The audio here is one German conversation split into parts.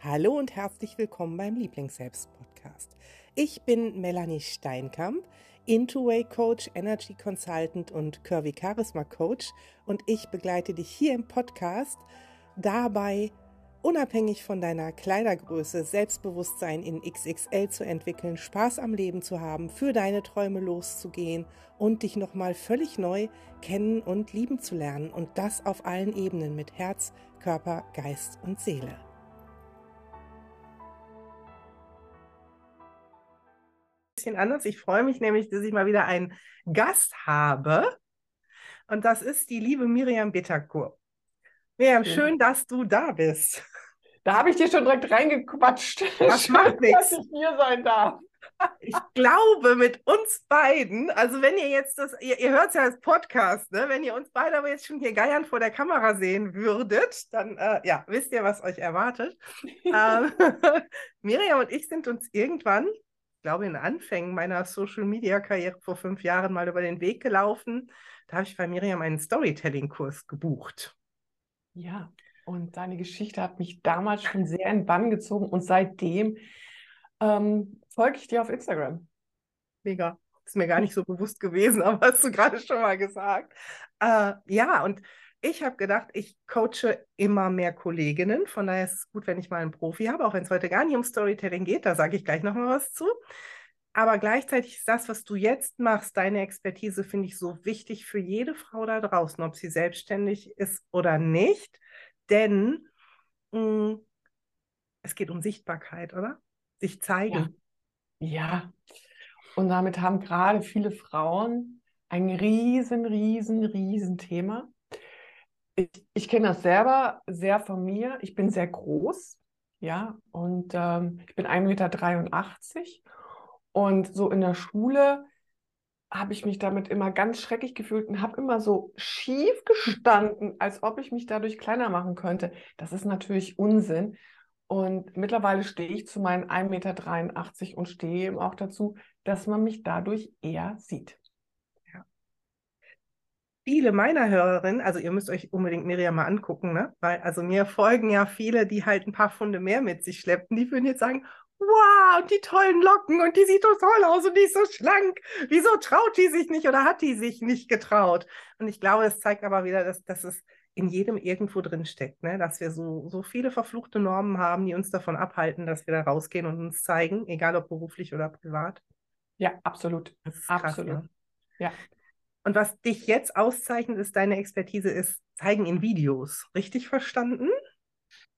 Hallo und herzlich willkommen beim Lieblingsselbst-Podcast. Ich bin Melanie Steinkamp, Into-Way Coach, Energy Consultant und Curvy Charisma Coach und ich begleite dich hier im Podcast dabei, unabhängig von deiner Kleidergröße Selbstbewusstsein in XXL zu entwickeln, Spaß am Leben zu haben, für deine Träume loszugehen und dich nochmal völlig neu kennen und lieben zu lernen und das auf allen Ebenen mit Herz, Körper, Geist und Seele. Bisschen anders. Ich freue mich nämlich, dass ich mal wieder einen Gast habe. Und das ist die liebe Miriam Bitterkur. Miriam, schön, schön dass du da bist. Da habe ich dir schon direkt reingequatscht. Das schön, macht nichts. Dass ich hier sein darf. Ich glaube, mit uns beiden, also wenn ihr jetzt das, ihr, ihr hört es ja als Podcast, ne? wenn ihr uns beide aber jetzt schon hier geiern vor der Kamera sehen würdet, dann äh, ja, wisst ihr, was euch erwartet. ähm, Miriam und ich sind uns irgendwann glaube, in Anfängen meiner Social-Media-Karriere vor fünf Jahren mal über den Weg gelaufen. Da habe ich bei Miriam einen Storytelling-Kurs gebucht. Ja, und deine Geschichte hat mich damals schon sehr in Bann gezogen und seitdem ähm, folge ich dir auf Instagram. Mega. Ist mir gar nicht so bewusst gewesen, aber hast du gerade schon mal gesagt. Äh, ja, und ich habe gedacht, ich coache immer mehr Kolleginnen. Von daher ist es gut, wenn ich mal einen Profi habe, auch wenn es heute gar nicht um Storytelling geht. Da sage ich gleich nochmal was zu. Aber gleichzeitig ist das, was du jetzt machst, deine Expertise, finde ich so wichtig für jede Frau da draußen, ob sie selbstständig ist oder nicht. Denn mh, mm, es geht um Sichtbarkeit, oder? Sich zeigen. Ja. ja. Und damit haben gerade viele Frauen ein riesen, riesen, riesen Thema ich, ich kenne das selber sehr von mir. Ich bin sehr groß, ja, und ähm, ich bin 1,83 Meter. Und so in der Schule habe ich mich damit immer ganz schrecklich gefühlt und habe immer so schief gestanden, als ob ich mich dadurch kleiner machen könnte. Das ist natürlich Unsinn. Und mittlerweile stehe ich zu meinen 1,83 Meter und stehe eben auch dazu, dass man mich dadurch eher sieht viele meiner Hörerinnen, also ihr müsst euch unbedingt Miriam mal angucken, ne? Weil also mir folgen ja viele, die halt ein paar Funde mehr mit sich schleppen, die würden jetzt sagen, wow, und die tollen Locken und die sieht so toll aus und die ist so schlank. Wieso traut die sich nicht oder hat die sich nicht getraut? Und ich glaube, es zeigt aber wieder, dass, dass es in jedem irgendwo drin steckt, ne? dass wir so, so viele verfluchte Normen haben, die uns davon abhalten, dass wir da rausgehen und uns zeigen, egal ob beruflich oder privat. Ja, absolut. absolut. Krass, ne? Ja. Und was dich jetzt auszeichnet, ist deine Expertise, ist Zeigen in Videos. Richtig verstanden?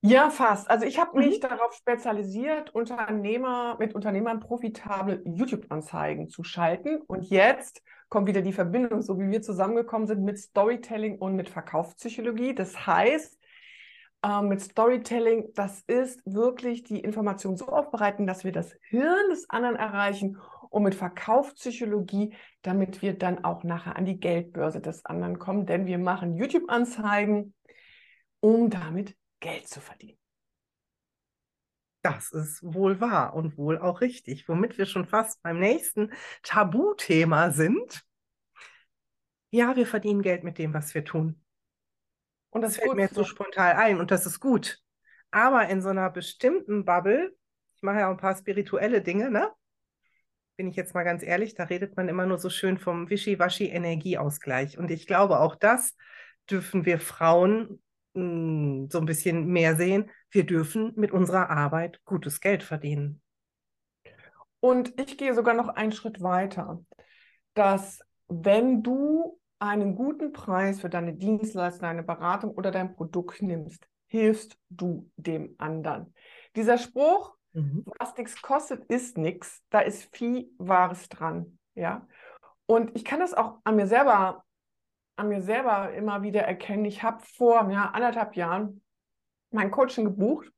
Ja, fast. Also ich habe mich mhm. darauf spezialisiert, Unternehmer mit Unternehmern profitable YouTube-Anzeigen zu schalten. Und jetzt kommt wieder die Verbindung, so wie wir zusammengekommen sind, mit Storytelling und mit Verkaufspsychologie. Das heißt, äh, mit Storytelling, das ist wirklich die Information so aufbereiten, dass wir das Hirn des anderen erreichen und mit Verkaufspsychologie, damit wir dann auch nachher an die Geldbörse des anderen kommen, denn wir machen YouTube-Anzeigen, um damit Geld zu verdienen. Das ist wohl wahr und wohl auch richtig, womit wir schon fast beim nächsten Tabuthema sind. Ja, wir verdienen Geld mit dem, was wir tun. Und das, das fällt mir jetzt so spontan ein und das ist gut. Aber in so einer bestimmten Bubble, ich mache ja auch ein paar spirituelle Dinge, ne? Bin ich jetzt mal ganz ehrlich, da redet man immer nur so schön vom Wischiwaschi-Energieausgleich. Und ich glaube, auch das dürfen wir Frauen mh, hm, so ein bisschen mehr sehen. Wir dürfen mit unserer Arbeit gutes Geld verdienen. Und ich gehe sogar noch einen Schritt weiter, dass wenn du einen guten Preis für deine Dienstleistung, deine Beratung oder dein Produkt nimmst, hilfst du dem anderen. Dieser Spruch, Mhm. Was nichts kostet, ist nichts. Da ist viel Wahres dran. Ja. Und ich kann das auch an mir selber, an mir selber immer wieder erkennen. Ich habe vor ja, anderthalb Jahren mein Coaching gebucht.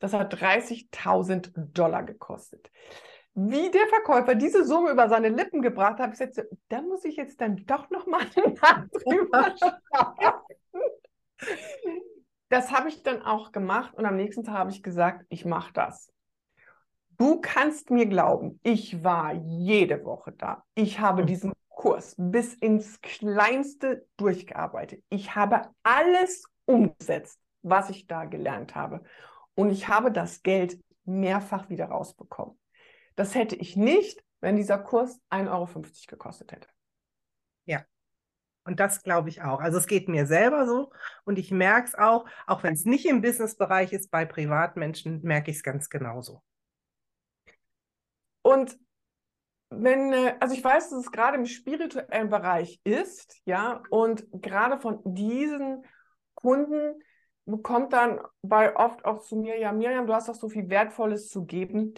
Das hat 30.000 Dollar gekostet. Wie der Verkäufer diese Summe über seine Lippen gebracht hat, ich jetzt, da muss ich jetzt dann doch noch mal eine Nacht drüber Das habe ich dann auch gemacht und am nächsten Tag habe ich gesagt, ich mache das. Du kannst mir glauben, ich war jede Woche da. Ich habe hm. diesen Kurs bis ins Kleinste durchgearbeitet. Ich habe alles umgesetzt, was ich da gelernt habe. Und ich habe das Geld mehrfach wieder rausbekommen. Das hätte ich nicht, wenn dieser Kurs 1,50 Euro gekostet hätte. Ja. Und das glaube ich auch. Also es geht mir selber so und ich merke es auch, auch wenn es nicht im Businessbereich ist, bei Privatmenschen merke ich es ganz genauso. Und wenn, äh, also ich weiß, dass es gerade im spirituellen Bereich ist, ja, und gerade von diesen Kunden bekommt dann bei oft auch zu mir, ja, Miriam, du hast doch so viel Wertvolles zu geben,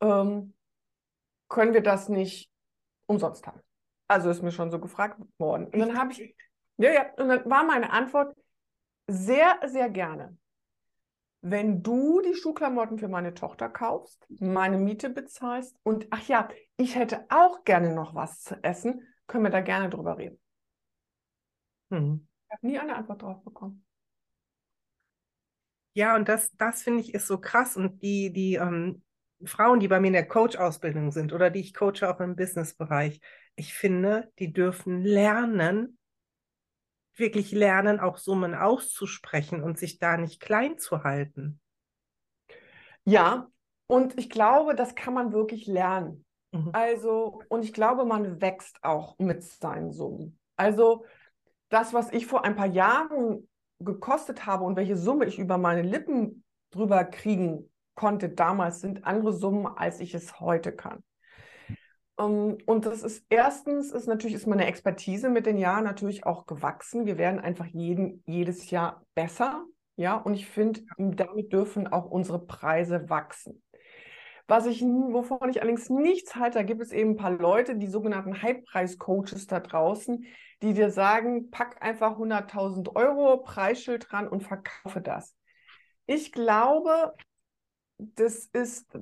ähm, können wir das nicht umsonst haben? Also ist mir schon so gefragt worden. Und dann habe ich, ja, ja, und dann war meine Antwort sehr, sehr gerne. Wenn du die Schuhklamotten für meine Tochter kaufst, meine Miete bezahlst und ach ja, ich hätte auch gerne noch was zu essen, können wir da gerne drüber reden. Hm. Ich habe nie eine Antwort drauf bekommen. Ja, und das, das finde ich ist so krass. Und die, die ähm, Frauen, die bei mir in der Coach-Ausbildung sind oder die ich coache auch im Business-Bereich, ich finde, die dürfen lernen, wirklich lernen, auch Summen auszusprechen und sich da nicht klein zu halten. Ja, und ich glaube, das kann man wirklich lernen. Mhm. Also, und ich glaube, man wächst auch mit seinen Summen. Also, das, was ich vor ein paar Jahren gekostet habe und welche Summe ich über meine Lippen drüber kriegen konnte damals, sind andere Summen, als ich es heute kann. Ähm, und das ist erstens, ist natürlich ist meine Expertise mit den Jahren natürlich auch gewachsen. Wir werden einfach jeden, jedes Jahr besser. Ja, und ich finde, damit dürfen auch unsere Preise wachsen. Was ich, wovon ich allerdings nichts halte, da gibt es eben ein paar Leute, die sogenannten Halbpreis-Coaches da draußen, die dir sagen, pack einfach 100.000 Euro Preisschild dran und verkaufe das. Ich glaube, das ist,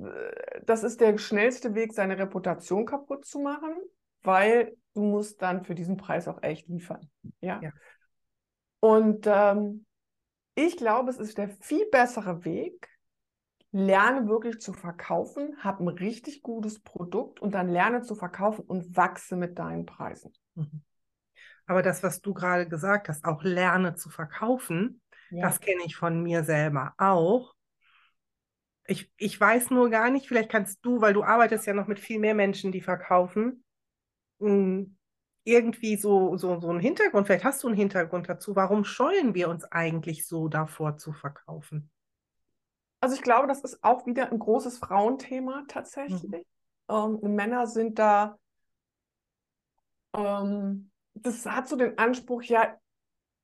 das ist der schnellste Weg, seine Reputation kaputt zu machen, weil du musst dann für diesen Preis auch echt liefern. Ja. ja. Und ähm, ich glaube, es ist der viel bessere Weg, lerne wirklich zu verkaufen, habe ein richtig gutes Produkt und dann lerne zu verkaufen und wachse mit deinen Preisen. Mhm. Aber das, was du gerade gesagt hast, auch lerne zu verkaufen, ja. das kenne ich von mir selber auch. Ich, ich weiß nur gar nicht, vielleicht kannst du, weil du arbeitest ja noch mit viel mehr Menschen, die verkaufen, hm, irgendwie so, so, so einen Hintergrund, vielleicht hast du einen Hintergrund dazu, warum scheuen wir uns eigentlich so davor zu verkaufen? Also ich glaube, das ist auch wieder ein großes Frauenthema tatsächlich. Mhm. Ähm, Männer sind da, ähm, das hat so den Anspruch, ja,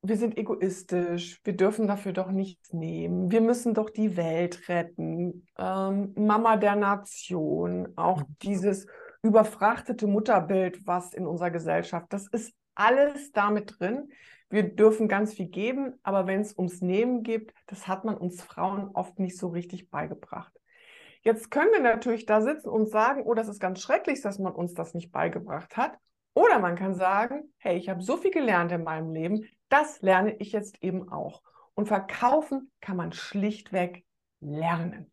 wir sind egoistisch, wir dürfen dafür doch nichts nehmen, wir müssen doch die Welt retten, ähm, Mama der Nation, auch mhm. dieses überfrachtete Mutterbild, was in unserer Gesellschaft, das ist alles damit drin. Wir dürfen ganz viel geben, aber wenn es ums Nehmen geht, das hat man uns Frauen oft nicht so richtig beigebracht. Jetzt können wir natürlich da sitzen und sagen, oh, das ist ganz schrecklich, dass man uns das nicht beigebracht hat. Oder man kann sagen, hey, ich habe so viel gelernt in meinem Leben, das lerne ich jetzt eben auch. Und verkaufen kann man schlichtweg lernen.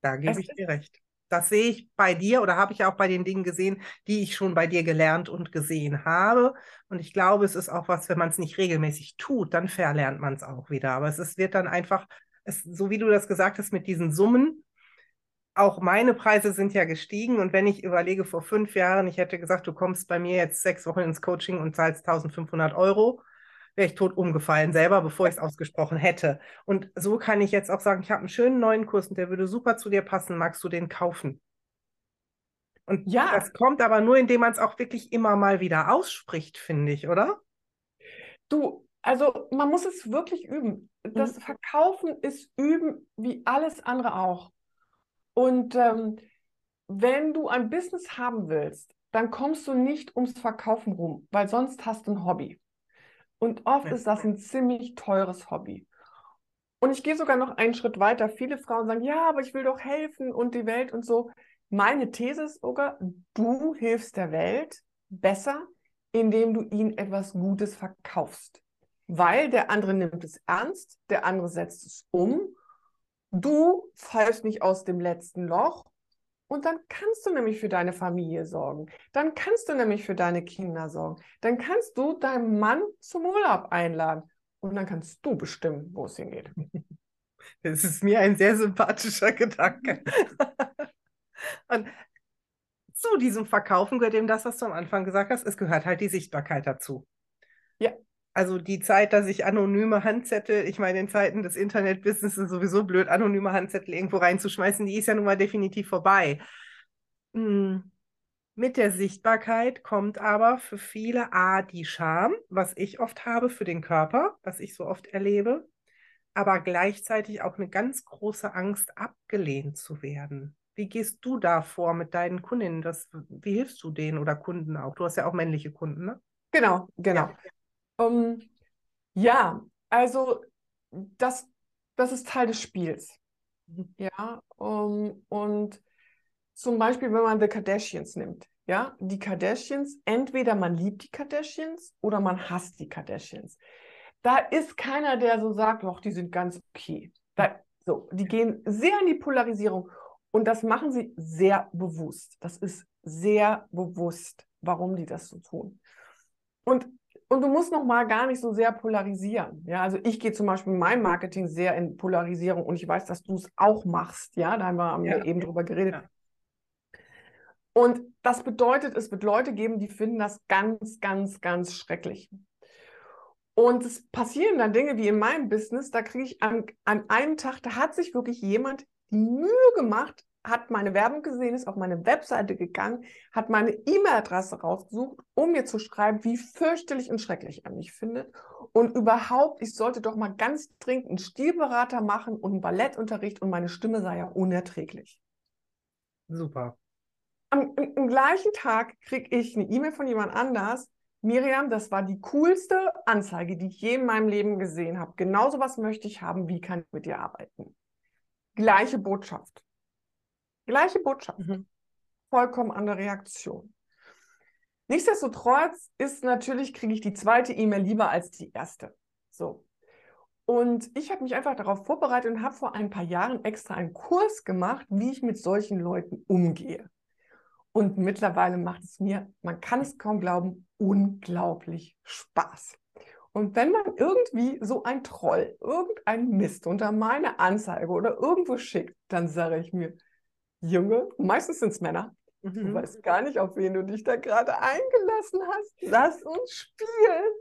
Da gebe ich dir recht. Das sehe ich bei dir oder habe ich auch bei den Dingen gesehen, die ich schon bei dir gelernt und gesehen habe. Und ich glaube, es ist auch was, wenn man es nicht regelmäßig tut, dann verlernt man es auch wieder. Aber es ist, wird dann einfach, es, so wie du das gesagt hast, mit diesen Summen, auch meine Preise sind ja gestiegen. Und wenn ich überlege, vor fünf Jahren, ich hätte gesagt, du kommst bei mir jetzt sechs Wochen ins Coaching und zahlst 1500 Euro, wäre ich tot umgefallen selber, bevor ich es ausgesprochen hätte. Und so kann ich jetzt auch sagen, ich habe einen schönen neuen Kurs und der würde super zu dir passen. Magst du den kaufen? Und ja. das kommt aber nur, indem man es auch wirklich immer mal wieder ausspricht, finde ich, oder? Du, also man muss es wirklich üben. Das mhm. Verkaufen ist üben wie alles andere auch. Und ähm, wenn du ein Business haben willst, dann kommst du nicht ums Verkaufen rum, weil sonst hast du ein Hobby. Und oft ist das ein ziemlich teures Hobby. Und ich gehe sogar noch einen Schritt weiter. Viele Frauen sagen, ja, aber ich will doch helfen und die Welt und so. Meine These ist sogar, du hilfst der Welt besser, indem du ihnen etwas Gutes verkaufst. Weil der andere nimmt es ernst, der andere setzt es um. Du fallst nicht aus dem letzten Loch und dann kannst du nämlich für deine Familie sorgen. Dann kannst du nämlich für deine Kinder sorgen. Dann kannst du deinen Mann zum Urlaub einladen. Und dann kannst du bestimmen, wo es hingeht. Das ist mir ein sehr sympathischer Gedanke. Und zu diesem Verkaufen gehört eben das, was du am Anfang gesagt hast. Es gehört halt die Sichtbarkeit dazu. Ja. Also die Zeit, dass ich anonyme Handzettel, ich meine, in Zeiten des Internetbusiness ist sowieso blöd, anonyme Handzettel irgendwo reinzuschmeißen, die ist ja nun mal definitiv vorbei. Hm. Mit der Sichtbarkeit kommt aber für viele A die Scham, was ich oft habe für den Körper, was ich so oft erlebe, aber gleichzeitig auch eine ganz große Angst, abgelehnt zu werden. Wie gehst du da vor mit deinen Kundinnen? Das, wie hilfst du denen oder Kunden auch? Du hast ja auch männliche Kunden, ne? Genau, genau. Ja, ähm, ja also das, das ist Teil des Spiels. Mhm. Ja, um, und zum Beispiel, wenn man The Kardashians nimmt. Ja, die Kardashians, entweder man liebt die Kardashians oder man hasst die Kardashians. Da ist keiner, der so sagt, doch, die sind ganz okay. Da, so, die gehen sehr in die Polarisierung. Und das machen sie sehr bewusst. Das ist sehr bewusst, warum die das so tun. Und, und du musst noch mal gar nicht so sehr polarisieren. Ja, also ich gehe zum Beispiel in meinem Marketing sehr in Polarisierung und ich weiß, dass du es auch machst. Ja, da haben wir, ja. eben drüber geredet. Ja. Und das bedeutet, es wird Leute geben, die finden das ganz, ganz, ganz schrecklich. Und es passieren dann Dinge wie in meinem Business, da kriege ich an, an einem Tag, da hat sich wirklich jemand die Mühe gemacht, hat meine Werbung gesehen, ist auf meine Webseite gegangen, hat meine E-Mail-Adresse rausgesucht, um mir zu schreiben, wie fürchterlich und schrecklich er mich findet. Und überhaupt, ich sollte doch mal ganz dringend einen Stilberater machen und einen Ballettunterricht und meine Stimme sei ja unerträglich. Super. Am, im, im gleichen Tag kriege ich eine E-Mail von jemand anders. Miriam, das war die coolste Anzeige, die ich je in meinem Leben gesehen habe. Genauso was möchte ich haben. Wie kann ich mit dir arbeiten? Gleiche Botschaft. Gleiche Botschaft. Mhm. Vollkommen andere Reaktion. Nichtsdestotrotz ist natürlich, kriege ich die zweite E-Mail lieber als die erste. So. Und ich habe mich einfach darauf vorbereitet und habe vor ein paar Jahren extra einen Kurs gemacht, wie ich mit solchen Leuten umgehe. Und mittlerweile macht es mir, man kann es kaum glauben, unglaublich Spaß. Und wenn man irgendwie so ein Troll, irgendein Mist unter meine Anzeige oder irgendwo schickt, dann sage ich mir, Junge, meistens sind es Männer, mhm. du weißt gar nicht, auf wen du dich da gerade eingelassen hast. Lass uns spielen.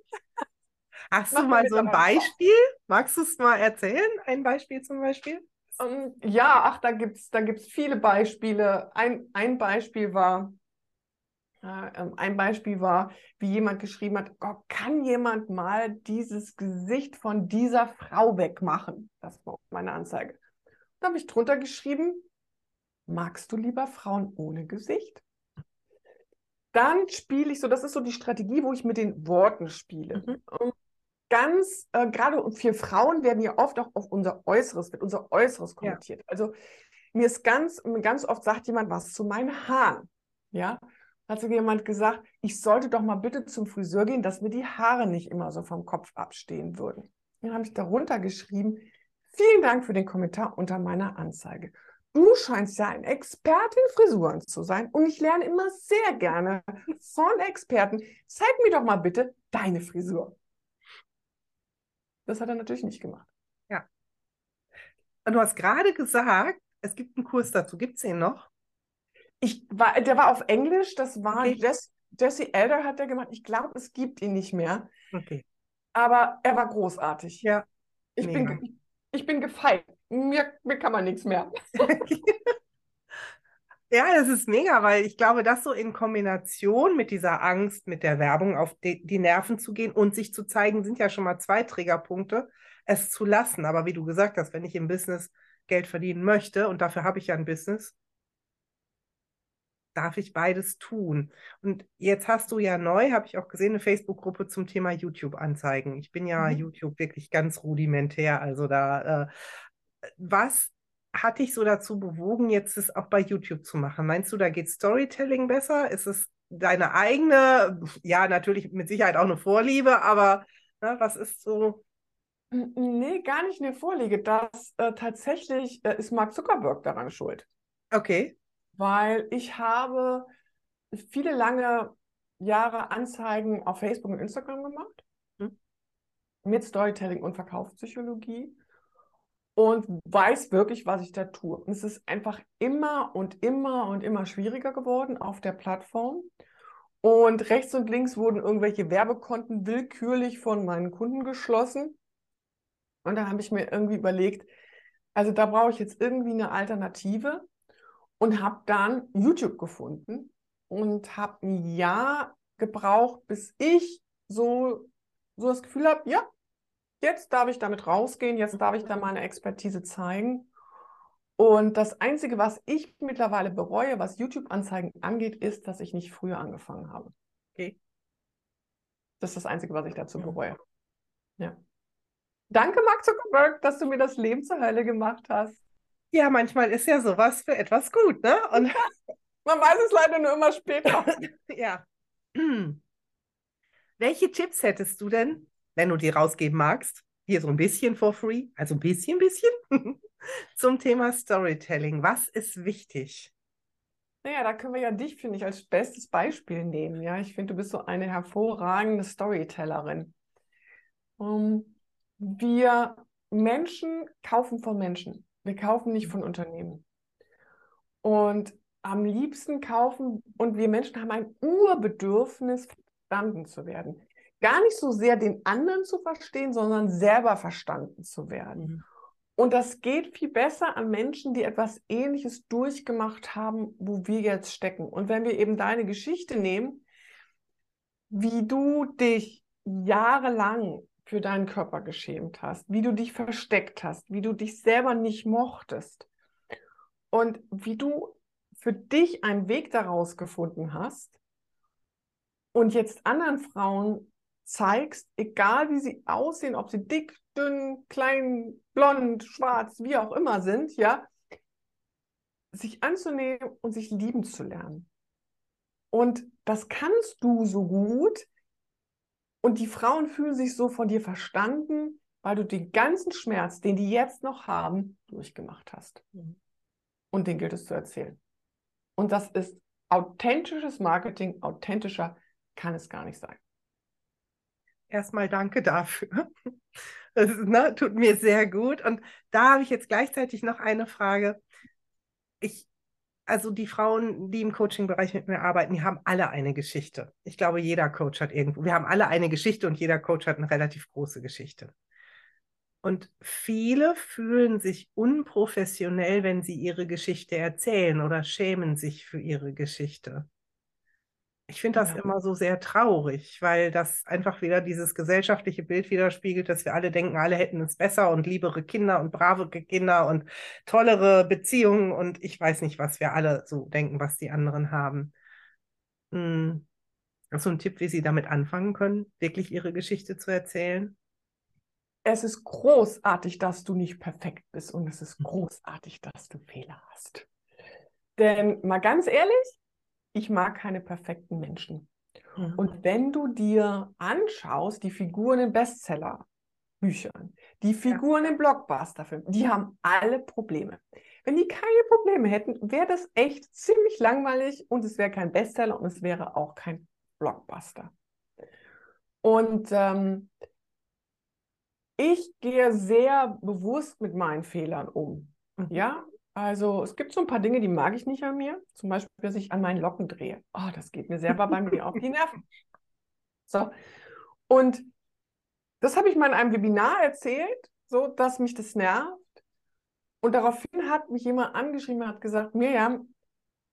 Hast Mach du mal so ein Beispiel? Magst du es mal erzählen? Ein Beispiel zum Beispiel? Um, ähm, ja, ach, da gibt es da gibt's viele Beispiele. Ein, ein Beispiel war, äh, ein Beispiel war, wie jemand geschrieben hat, oh, kann jemand mal dieses Gesicht von dieser Frau wegmachen? Das war meine Anzeige. Da habe ich drunter geschrieben, magst du lieber Frauen ohne Gesicht? Dann spiele ich so, das ist so die Strategie, wo ich mit den Worten spiele. Mhm. Ganz, äh, gerade für Frauen werden ja oft auch auf unser Äußeres, wird unser Äußeres kommentiert. Ja. Also mir ist ganz, ganz oft sagt jemand was zu meinen Haaren. Ja, hat sogar jemand gesagt, ich sollte doch mal bitte zum Friseur gehen, dass mir die Haare nicht immer so vom Kopf abstehen würden. Dann habe ich darunter geschrieben, vielen Dank für den Kommentar unter meiner Anzeige. Du scheinst ja ein Experte in Frisuren zu sein und ich lerne immer sehr gerne von Experten. Zeig mir doch mal bitte deine Frisur. Das hat er natürlich nicht gemacht. Ja. Und du hast gerade gesagt, es gibt einen Kurs dazu. Gibt es den noch? Ich war, der war auf Englisch, das war okay. Jess, Jesse Elder hat der gemacht. Ich glaube, es gibt ihn nicht mehr. Okay. Aber er war großartig. Ja. Ich bin, ich bin gefeit. Mir, mir kann man nichts mehr. ja, das ist mega, weil ich glaube, das so in Kombination mit dieser Angst, mit der Werbung auf die, die Nerven zu gehen und sich zu zeigen, sind ja schon mal zwei Triggerpunkte, es zu lassen. Aber wie du gesagt hast, wenn ich im Business Geld verdienen möchte, und dafür habe ich ja ein Business, darf ich beides tun. Und jetzt hast du ja neu, habe ich auch gesehen, eine Facebook-Gruppe zum Thema YouTube-Anzeigen. Ich bin ja mhm. YouTube wirklich ganz rudimentär. Also da, äh, was hat dich so dazu bewogen, jetzt es auch bei YouTube zu machen? Meinst du, da geht Storytelling besser? Ist es deine eigene, ja, natürlich mit Sicherheit auch eine Vorliebe, aber ne, was ist so? Nee, gar nicht eine Vorliebe. Das äh, tatsächlich äh, ist Mark Zuckerberg daran schuld. Okay weil ich habe viele lange Jahre Anzeigen auf Facebook und Instagram gemacht hm. mit Storytelling und Verkaufspsychologie. Und weiß wirklich, was ich da tue. Und es ist einfach immer und immer und immer schwieriger geworden auf der Plattform. Und rechts und links wurden irgendwelche Werbekonten willkürlich von meinen Kunden geschlossen. Und da habe ich mir irgendwie überlegt, also da brauche ich jetzt irgendwie eine Alternative und habe dann YouTube gefunden und habe ein Jahr gebraucht, bis ich so, so das Gefühl habe, ja, jetzt darf ich damit rausgehen, jetzt darf ich da meine Expertise zeigen. Und das Einzige, was ich mittlerweile bereue, was YouTube-Anzeigen angeht, ist, dass ich nicht früher angefangen habe. Okay. Das ist das Einzige, was ich dazu bereue. Ja. Danke, Mark Zuckerberg, dass du mir das Leben zur Hölle gemacht hast. Ja, manchmal ist ja sowas für etwas gut, ne? Und Man weiß es leider nur immer später. ja. Welche Tipps hättest du denn, wenn du die rausgeben magst? Hier so ein bisschen for free, also ein bisschen, bisschen, zum Thema Storytelling. Was ist wichtig? Naja, da können wir ja dich, finde ich, als bestes Beispiel nehmen. Ja, ich finde, du bist so eine hervorragende Storytellerin. Um, ähm, wir Menschen kaufen von Menschen. Wir kaufen nicht von Unternehmen. Und am liebsten kaufen und wir Menschen haben ein Urbedürfnis, verstanden zu werden. Gar nicht so sehr den anderen zu verstehen, sondern selber verstanden zu werden. Mhm. Und das geht viel besser an Menschen, die etwas Ähnliches durchgemacht haben, wo wir jetzt stecken. Und wenn wir eben deine Geschichte nehmen, wie du dich jahrelang für deinen Körper geschämt hast, wie du dich versteckt hast, wie du dich selber nicht mochtest und wie du für dich einen Weg daraus gefunden hast, und jetzt anderen Frauen zeigst, egal wie sie aussehen, ob sie dick, dünn, klein, blond, schwarz, wie auch immer sind, ja, sich anzunehmen und sich lieben zu lernen. Und das kannst du so gut. Und die Frauen fühlen sich so von dir verstanden, weil du den ganzen Schmerz, den die jetzt noch haben, durchgemacht hast. Mhm. Und den gilt es zu erzählen. Und das ist authentisches Marketing, authentischer kann es gar nicht sein. Erstmal danke dafür. Das ne, tut mir sehr gut. Und da habe ich jetzt gleichzeitig noch eine Frage. Ich, also die Frauen, die im Coaching-Bereich mit mir arbeiten, die haben alle eine Geschichte. Ich glaube, jeder Coach hat irgendwo, wir haben alle eine Geschichte und jeder Coach hat eine relativ große Geschichte. Und viele fühlen sich unprofessionell, wenn sie ihre Geschichte erzählen oder schämen sich für ihre Geschichte. Ich finde das ja. immer so sehr traurig, weil das einfach wieder dieses gesellschaftliche Bild widerspiegelt, dass wir alle denken, alle hätten es besser und liebere Kinder und brave Kinder und tollere Beziehungen und ich weiß nicht, was wir alle so denken, was die anderen haben. Hm. Hast du einen Tipp, wie sie damit anfangen können, wirklich ihre Geschichte zu erzählen? Es ist großartig, dass du nicht perfekt bist und es ist hm. großartig, dass du Fehler hast. Denn mal ganz ehrlich, ich mag keine perfekten Menschen. Mhm. Und wenn du dir anschaust, die Figuren in Bestseller-Büchern, die Figuren ja. in Blockbuster-Filmen, die haben alle Probleme. Wenn die keine Probleme hätten, wäre das echt ziemlich langweilig und es wäre kein Bestseller und es wäre auch kein Blockbuster. Und ähm, ich gehe sehr bewusst mit meinen Fehlern um. Mhm. Ja, also es gibt so ein paar Dinge, die mag ich nicht an mir. Zum Beispiel, dass ich an meinen Locken drehe. Oh, das geht mir selber bei mir auf die Nerven. So. Und das habe ich mal in einem Webinar erzählt, so dass mich das nervt. Und daraufhin hat mich jemand angeschrieben und hat gesagt, Miriam,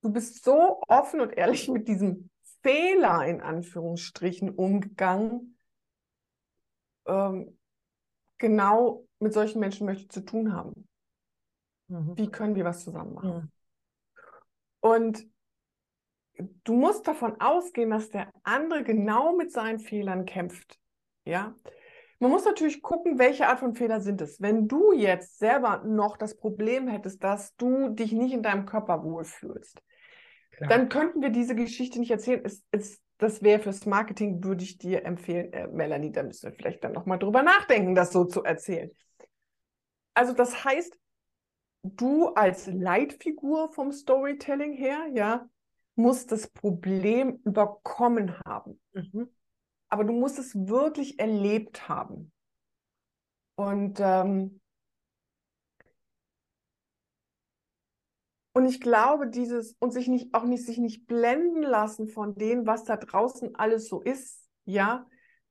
du bist so offen und ehrlich mit diesem Fehler in Anführungsstrichen umgegangen. Ähm, genau mit solchen Menschen möchte ich zu tun haben. Mhm. Wie können wir was zusammen machen? Mhm. Und du musst davon ausgehen, dass der andere genau mit seinen Fehlern kämpft. Ja. Man muss natürlich gucken, welche Art von Fehler sind es. Wenn du jetzt selber noch das Problem hättest, dass du dich nicht in deinem Körper wohlfühlst, Klar. dann könnten wir diese Geschichte nicht erzählen. Es, es, das wäre fürs Marketing, würde ich dir empfehlen, äh, Melanie, da müssen wir vielleicht dann nochmal drüber nachdenken, das so zu erzählen. Also das heißt, du als Leitfigur vom Storytelling her, ja, musst das Problem überkommen haben. Mhm. Aber du musst es wirklich erlebt haben. Und, ähm, und ich glaube, dieses und sich nicht auch nicht sich nicht blenden lassen von dem, was da draußen alles so ist, ja,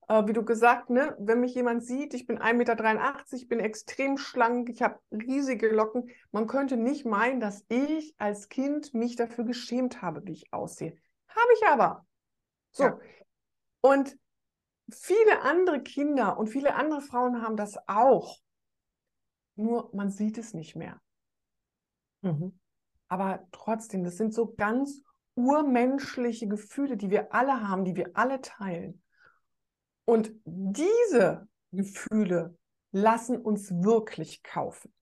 äh, wie du gesagt, ne, wenn mich jemand sieht, ich bin 1,83 Meter, bin extrem schlank, ich habe riesige Locken, man könnte nicht meinen, dass ich als Kind mich dafür geschämt habe, wie ich aussehe. Habe ich aber. So. Ja. Und viele andere Kinder und viele andere Frauen haben das auch. Nur man sieht es nicht mehr. Mhm. Aber trotzdem, das sind so ganz urmenschliche Gefühle, die wir alle haben, die wir alle teilen. Und diese Gefühle lassen uns wirklich kaufen.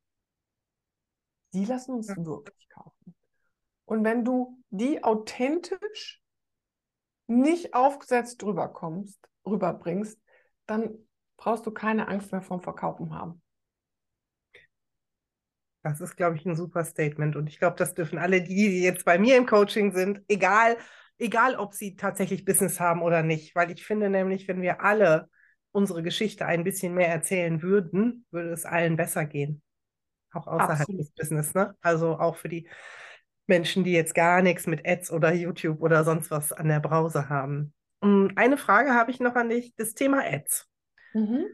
Die lassen uns wirklich kaufen. Und wenn du die authentisch nicht aufgesetzt drüber kommst, rüberbringst, dann brauchst du keine Angst mehr vom Verkaufen haben. Das ist, glaube ich, ein super Statement. Und ich glaube, das dürfen alle, die, die jetzt bei mir im Coaching sind, egal egal ob sie tatsächlich Business haben oder nicht, weil ich finde nämlich, wenn wir alle unsere Geschichte ein bisschen mehr erzählen würden, würde es allen besser gehen. Auch außerhalb Absolut. des Business, ne? Also auch für die Menschen, die jetzt gar nichts mit Ads oder YouTube oder sonst was an der Brause haben. Und eine Frage habe ich noch an dich, das Thema Ads. Mhm.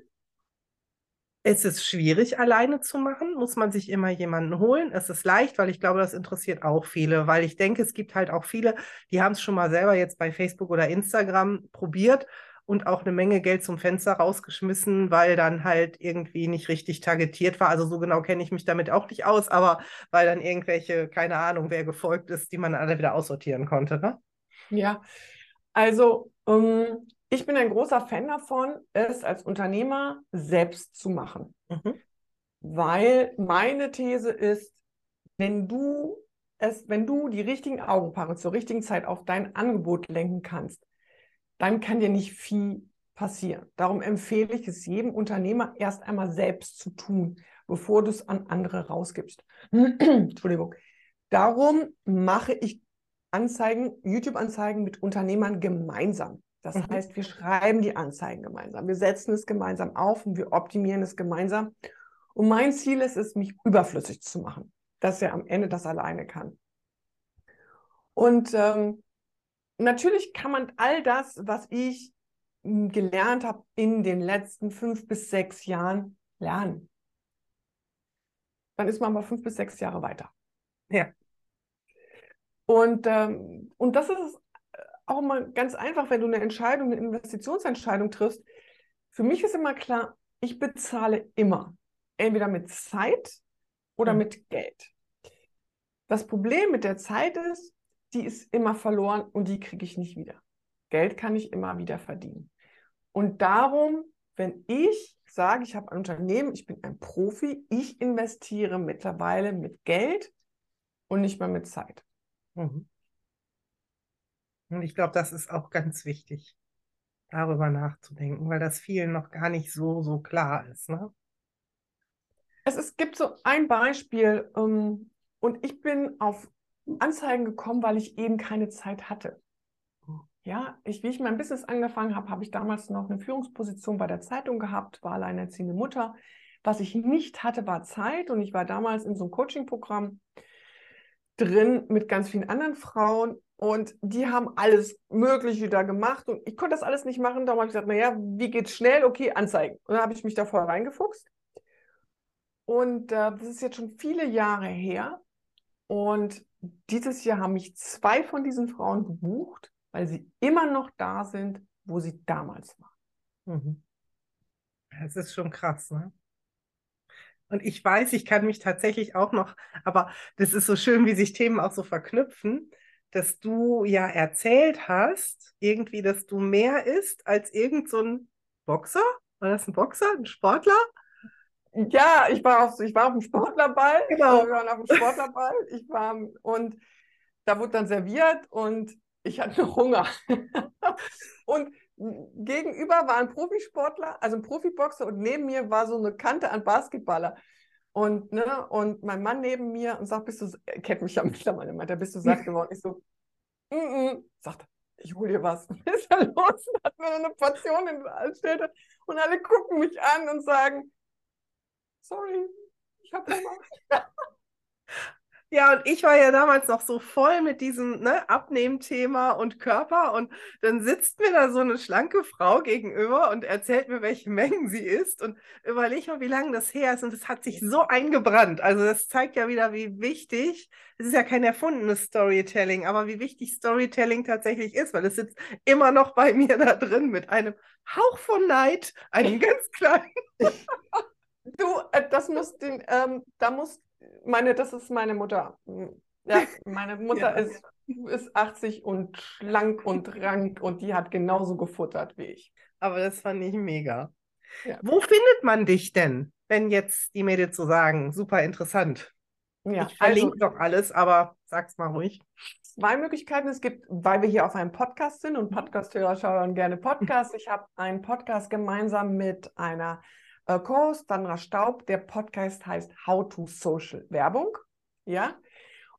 Es ist schwierig, alleine zu machen. Muss man sich immer jemanden holen? Es ist leicht, weil ich glaube, das interessiert auch viele, weil ich denke, es gibt halt auch viele, die haben es schon mal selber jetzt bei Facebook oder Instagram probiert und auch eine Menge Geld zum Fenster rausgeschmissen, weil dann halt irgendwie nicht richtig targetiert war. Also so genau kenne ich mich damit auch nicht aus, aber weil dann irgendwelche, keine Ahnung, wer gefolgt ist, die man alle wieder aussortieren konnte. Ne? Ja, also um, ich bin ein großer Fan davon, es als Unternehmer selbst zu machen. Mhm. Weil meine These ist, wenn du es, wenn du die richtigen Augenpaare zur richtigen Zeit auf dein Angebot lenken kannst, dann kann dir nicht viel passieren. Darum empfehle ich es jedem Unternehmer erst einmal selbst zu tun, bevor du es an andere rausgibst. Entschuldigung. Darum mache ich Anzeigen, YouTube-Anzeigen mit Unternehmern gemeinsam. Das mhm. heißt, wir schreiben die Anzeigen gemeinsam, wir setzen es gemeinsam auf und wir optimieren es gemeinsam. Und mein Ziel ist es, mich überflüssig zu machen, dass er am Ende das alleine kann. Und ähm, natürlich kann man all das, was ich hm, gelernt habe in den letzten fünf bis sechs Jahren, lernen. Dann ist man aber fünf bis sechs Jahre weiter. Ja. Und, ähm, und das ist auch mal ganz einfach, wenn du eine Entscheidung, eine Investitionsentscheidung triffst. Für mich ist immer klar, ich bezahle immer. Entweder mit Zeit oder mhm. mit Geld. Das Problem mit der Zeit ist, die ist immer verloren und die kriege ich nicht wieder. Geld kann ich immer wieder verdienen. Und darum, wenn ich sage, ich habe ein Unternehmen, ich bin ein Profi, ich investiere mittlerweile mit Geld und nicht mehr mit Zeit. Mhm. Und ich glaube, das ist auch ganz wichtig, darüber nachzudenken, weil das vielen noch gar nicht so, so klar ist. Ne? Es ist, gibt so ein Beispiel ähm, und ich bin auf Anzeigen gekommen, weil ich eben keine Zeit hatte. Ja, ich, wie ich mein Business angefangen habe, habe ich damals noch eine Führungsposition bei der Zeitung gehabt, war alleinerziehende Mutter. Was ich nicht hatte, war Zeit und ich war damals in so einem Coaching-Programm drin mit ganz vielen anderen Frauen und die haben alles Mögliche da gemacht und ich konnte das alles nicht machen. Darum habe ich gesagt, naja, wie geht's schnell? Okay, Anzeigen. Und dann habe ich mich da voll reingefuchst. Und äh, das ist jetzt schon viele Jahre her. Und dieses Jahr haben mich zwei von diesen Frauen gebucht, weil sie immer noch da sind, wo sie damals waren. Mhm. Das ist schon krass, ne? Und ich weiß, ich kann mich tatsächlich auch noch, aber das ist so schön, wie sich Themen auch so verknüpfen dass du ja erzählt hast, irgendwie, dass du mehr isst als irgend so ein Boxer. War das ein Boxer, ein Sportler? Ja, ich war auf, ich war auf dem Sportlerball. Genau. Wir waren auf dem Sportlerball. Ich war, und da wurde dann serviert und ich hatte noch Hunger. und gegenüber war ein Profisportler, also ein Profiboxer und neben mir war so eine Kante an Basketballer. Und, ne, und mein Mann neben mir und sagt, bist du, er kennt mich ja mittlerweile, meint er, bist du satt geworden? Ich so, mm -mm. sagt, ich hol dir was. Was ist da los? Und hat mir eine Portion in den und alle gucken mich an und sagen, sorry, ich habe Hunger. Ja, und ich war ja damals noch so voll mit diesem ne, Abnehmthema und Körper. Und dann sitzt mir da so eine schlanke Frau gegenüber und erzählt mir, welche Mengen sie isst. Und überleg mal, wie lange das her ist. Und es hat sich so eingebrannt. Also das zeigt ja wieder, wie wichtig, es ist ja kein erfundenes Storytelling, aber wie wichtig Storytelling tatsächlich ist, weil es sitzt immer noch bei mir da drin mit einem Hauch von Neid, einem ganz kleinen. Du, äh, das muss den, ähm, da muss meine, das ist meine Mutter. Ja, meine Mutter ja. ist, ist 80 und schlank und rank und die hat genauso gefuttert wie ich. Aber das fand ich mega. Ja. Wo findet man dich denn, wenn jetzt die Mädels so sagen, super interessant? Ja, ich verlinke also, doch alles, aber sag's mal ruhig. Zwei Möglichkeiten. Es gibt, weil wir hier auf einem Podcast sind und Podcasthörer schauen gerne Podcasts. Ich habe einen Podcast gemeinsam mit einer äh, Co-Host Sandra Staub. Der Podcast heißt How to Social Werbung. Ja.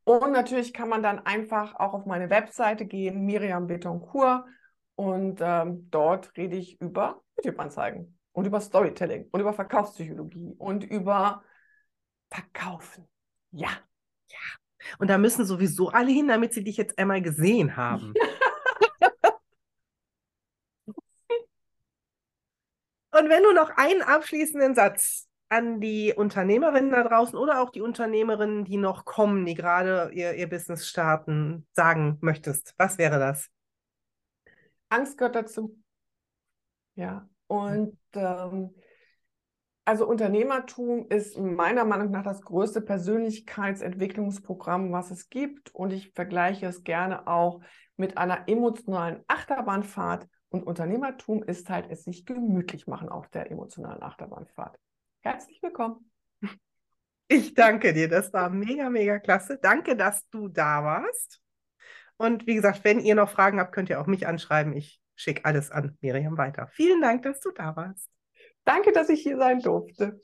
Und natürlich kann man dann einfach auch auf meine Webseite gehen, Miriam Betoncourt. Und ähm, dort rede ich über YouTube-Anzeigen und über Storytelling und über Verkaufspsychologie und über Verkaufen. Ja. Ja. Und da müssen sowieso alle hin, damit sie dich jetzt einmal gesehen haben. Und wenn du noch einen abschließenden Satz an die Unternehmerinnen da draußen oder auch die Unternehmerinnen, die noch kommen, die gerade ihr, ihr Business starten, sagen möchtest, was wäre das? Angst gehört dazu. Ja, und ähm, also Unternehmertum ist meiner Meinung nach das größte Persönlichkeitsentwicklungsprogramm, was es gibt. Und ich vergleiche es gerne auch mit einer emotionalen Achterbahnfahrt und Unternehmertum ist halt es sich gemütlich machen auf der emotionalen Achterbahnfahrt. Herzlich willkommen. Ich danke dir, das war mega, mega klasse. Danke, dass du da warst. Und wie gesagt, wenn ihr noch Fragen habt, könnt ihr auch mich anschreiben. Ich schicke alles an Miriam weiter. Vielen Dank, dass du da warst. Danke, dass ich hier sein durfte.